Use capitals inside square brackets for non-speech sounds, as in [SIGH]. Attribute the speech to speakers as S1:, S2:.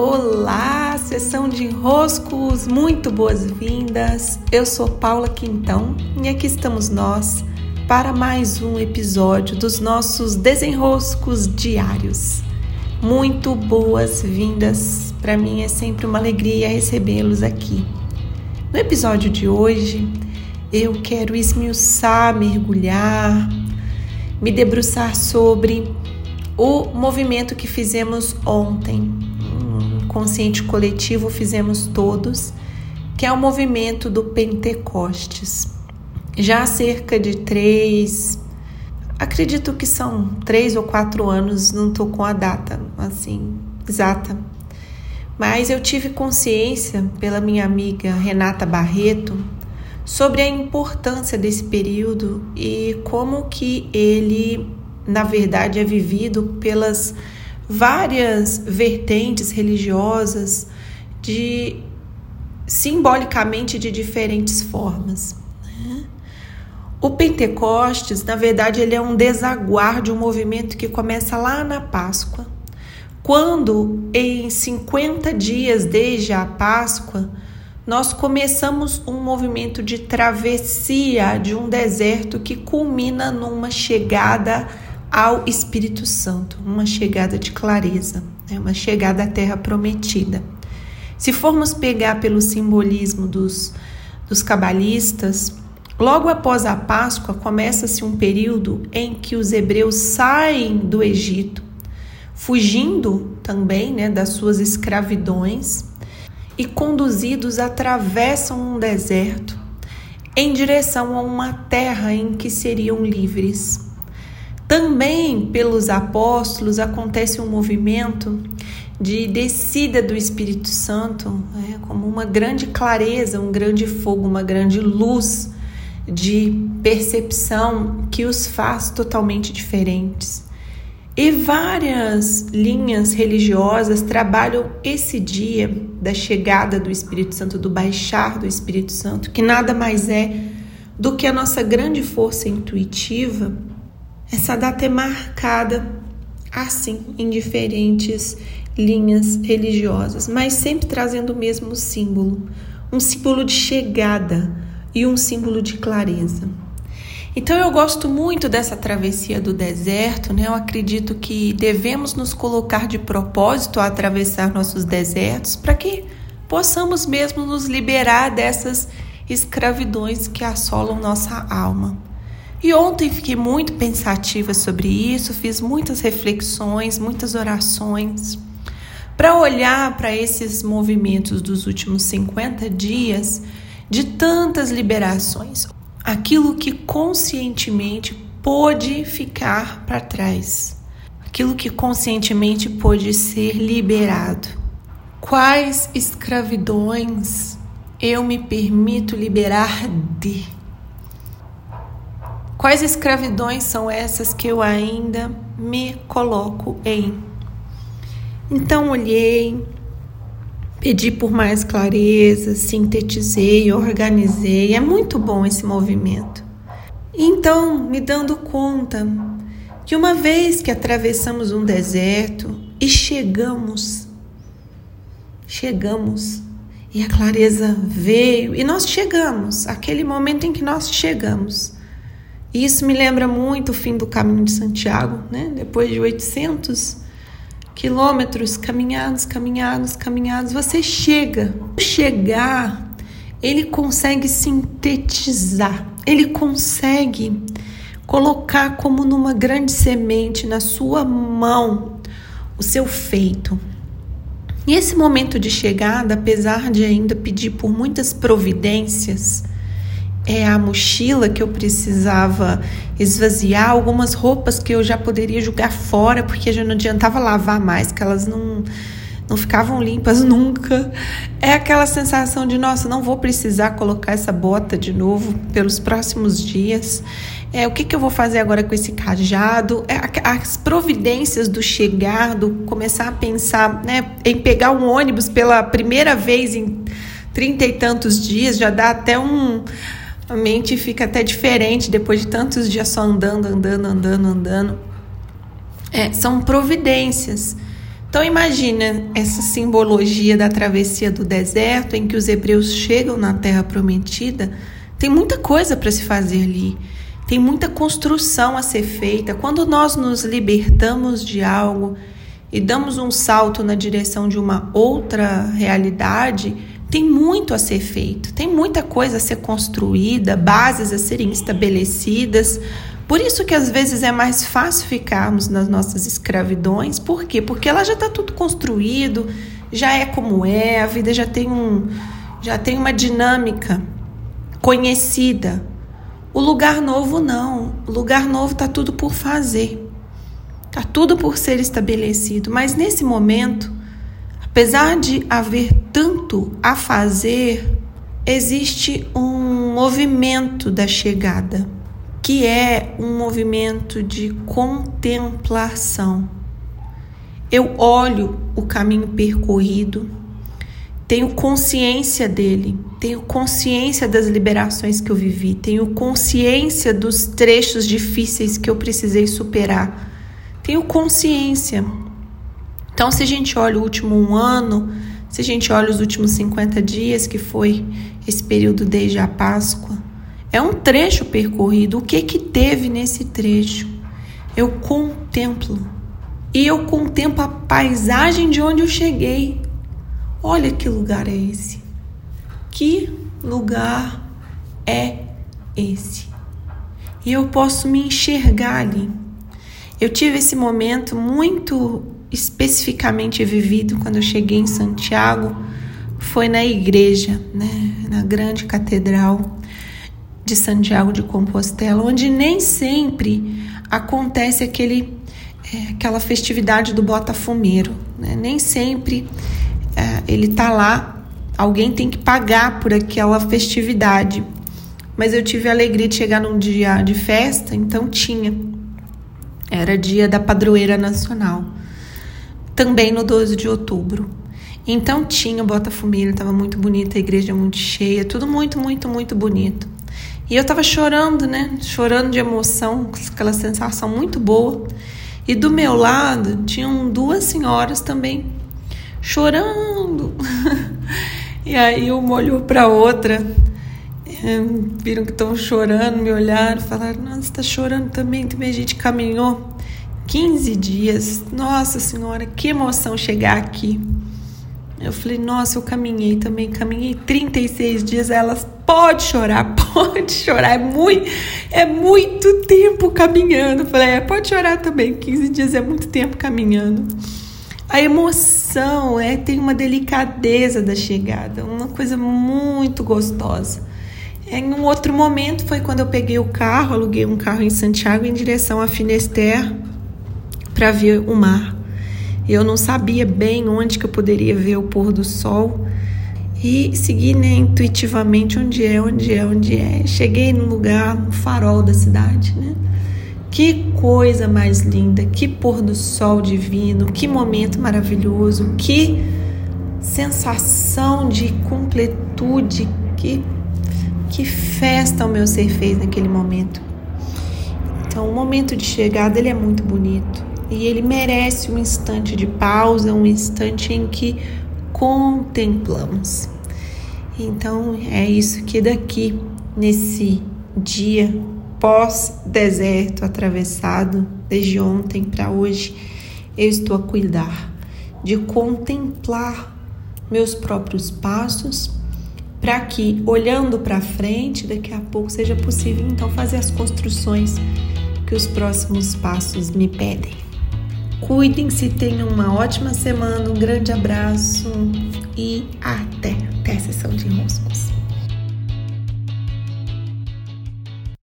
S1: Olá, sessão de enroscos, muito boas-vindas. Eu sou Paula Quintão e aqui estamos nós para mais um episódio dos nossos desenroscos diários. Muito boas-vindas. Para mim é sempre uma alegria recebê-los aqui. No episódio de hoje, eu quero esmiuçar, mergulhar, me debruçar sobre o movimento que fizemos ontem, consciente coletivo fizemos todos, que é o movimento do Pentecostes. Já há cerca de três, acredito que são três ou quatro anos, não estou com a data assim exata, mas eu tive consciência pela minha amiga Renata Barreto sobre a importância desse período e como que ele, na verdade, é vivido pelas várias vertentes religiosas de simbolicamente de diferentes formas. Né? O Pentecostes, na verdade, ele é um desaguar de um movimento que começa lá na Páscoa, quando em 50 dias desde a Páscoa nós começamos um movimento de travessia de um deserto que culmina numa chegada ao Espírito Santo, uma chegada de clareza, né? uma chegada à terra prometida. Se formos pegar pelo simbolismo dos, dos cabalistas, logo após a Páscoa começa-se um período em que os hebreus saem do Egito, fugindo também né, das suas escravidões e conduzidos atravessam um deserto em direção a uma terra em que seriam livres. Também pelos apóstolos acontece um movimento de descida do Espírito Santo, né, como uma grande clareza, um grande fogo, uma grande luz de percepção que os faz totalmente diferentes. E várias linhas religiosas trabalham esse dia da chegada do Espírito Santo, do baixar do Espírito Santo, que nada mais é do que a nossa grande força intuitiva essa data é marcada assim em diferentes linhas religiosas, mas sempre trazendo o mesmo símbolo, um símbolo de chegada e um símbolo de clareza. Então eu gosto muito dessa travessia do deserto, né? Eu acredito que devemos nos colocar de propósito a atravessar nossos desertos para que possamos mesmo nos liberar dessas escravidões que assolam nossa alma. E ontem fiquei muito pensativa sobre isso, fiz muitas reflexões, muitas orações, para olhar para esses movimentos dos últimos 50 dias de tantas liberações, aquilo que conscientemente pôde ficar para trás, aquilo que conscientemente pôde ser liberado. Quais escravidões eu me permito liberar de? Quais escravidões são essas que eu ainda me coloco em? Então olhei, pedi por mais clareza, sintetizei, organizei. É muito bom esse movimento. Então, me dando conta que uma vez que atravessamos um deserto e chegamos, chegamos, e a clareza veio, e nós chegamos, aquele momento em que nós chegamos isso me lembra muito o fim do caminho de Santiago, né? Depois de 800 quilômetros caminhados, caminhados, caminhados, você chega. Chegar, ele consegue sintetizar, ele consegue colocar como numa grande semente na sua mão o seu feito. E esse momento de chegada, apesar de ainda pedir por muitas providências, é, a mochila que eu precisava esvaziar, algumas roupas que eu já poderia jogar fora, porque já não adiantava lavar mais, que elas não, não ficavam limpas [LAUGHS] nunca. É aquela sensação de, nossa, não vou precisar colocar essa bota de novo pelos próximos dias. É, o que, que eu vou fazer agora com esse cajado? É, as providências do chegar, do começar a pensar né, em pegar um ônibus pela primeira vez em trinta e tantos dias, já dá até um a mente fica até diferente depois de tantos dias só andando, andando, andando, andando. É, são providências. Então imagina essa simbologia da travessia do deserto em que os hebreus chegam na terra prometida. Tem muita coisa para se fazer ali. Tem muita construção a ser feita. Quando nós nos libertamos de algo e damos um salto na direção de uma outra realidade, tem muito a ser feito. Tem muita coisa a ser construída, bases a serem estabelecidas por isso que às vezes é mais fácil ficarmos nas nossas escravidões. Por quê? Porque ela já está tudo construído, já é como é, a vida já tem um, já tem uma dinâmica conhecida. O lugar novo não. O lugar novo está tudo por fazer. Está tudo por ser estabelecido. Mas nesse momento, apesar de haver tanto a fazer, existe um movimento da chegada que é um movimento de contemplação. Eu olho o caminho percorrido, tenho consciência dele, tenho consciência das liberações que eu vivi, tenho consciência dos trechos difíceis que eu precisei superar, tenho consciência. Então, se a gente olha o último um ano, se a gente olha os últimos 50 dias, que foi esse período desde a Páscoa, é um trecho percorrido. O que que teve nesse trecho? Eu contemplo. E eu contemplo a paisagem de onde eu cheguei. Olha que lugar é esse. Que lugar é esse? E eu posso me enxergar ali. Eu tive esse momento muito especificamente vivido quando eu cheguei em Santiago. Foi na igreja, né, na grande catedral de Santiago de Compostela, onde nem sempre acontece aquele, é, aquela festividade do Botafumeiro. Né? Nem sempre é, ele está lá, alguém tem que pagar por aquela festividade. Mas eu tive a alegria de chegar num dia de festa, então tinha. Era dia da padroeira nacional. Também no 12 de outubro. Então tinha o Botafumeiro, estava muito bonita, a igreja muito cheia, tudo muito, muito, muito bonito. E eu tava chorando, né? Chorando de emoção, aquela sensação muito boa. E do meu lado tinham duas senhoras também chorando. [LAUGHS] e aí uma olhou para outra, é, viram que estão chorando, me olharam, falaram: Nossa, está chorando também. Também a gente caminhou 15 dias. Nossa Senhora, que emoção chegar aqui. Eu falei, nossa, eu caminhei também, caminhei 36 dias. Elas, pode chorar, [LAUGHS] pode chorar, é muito, é muito tempo caminhando. Eu falei, é, pode chorar também, 15 dias é muito tempo caminhando. A emoção é, tem uma delicadeza da chegada, uma coisa muito gostosa. Em um outro momento foi quando eu peguei o carro, aluguei um carro em Santiago em direção a Finisterre para ver o mar. Eu não sabia bem onde que eu poderia ver o pôr do sol e segui né, intuitivamente onde é, onde é, onde é. Cheguei no lugar, no farol da cidade, né? Que coisa mais linda, que pôr do sol divino, que momento maravilhoso, que sensação de completude, que, que festa o meu ser fez naquele momento. Então, o momento de chegada ele é muito bonito e ele merece um instante de pausa, um instante em que contemplamos. Então é isso que daqui nesse dia pós-deserto atravessado desde ontem para hoje eu estou a cuidar de contemplar meus próprios passos para que olhando para frente daqui a pouco seja possível então fazer as construções que os próximos passos me pedem. Cuidem-se, tenham uma ótima semana, um grande abraço e até, até a sessão de roscos.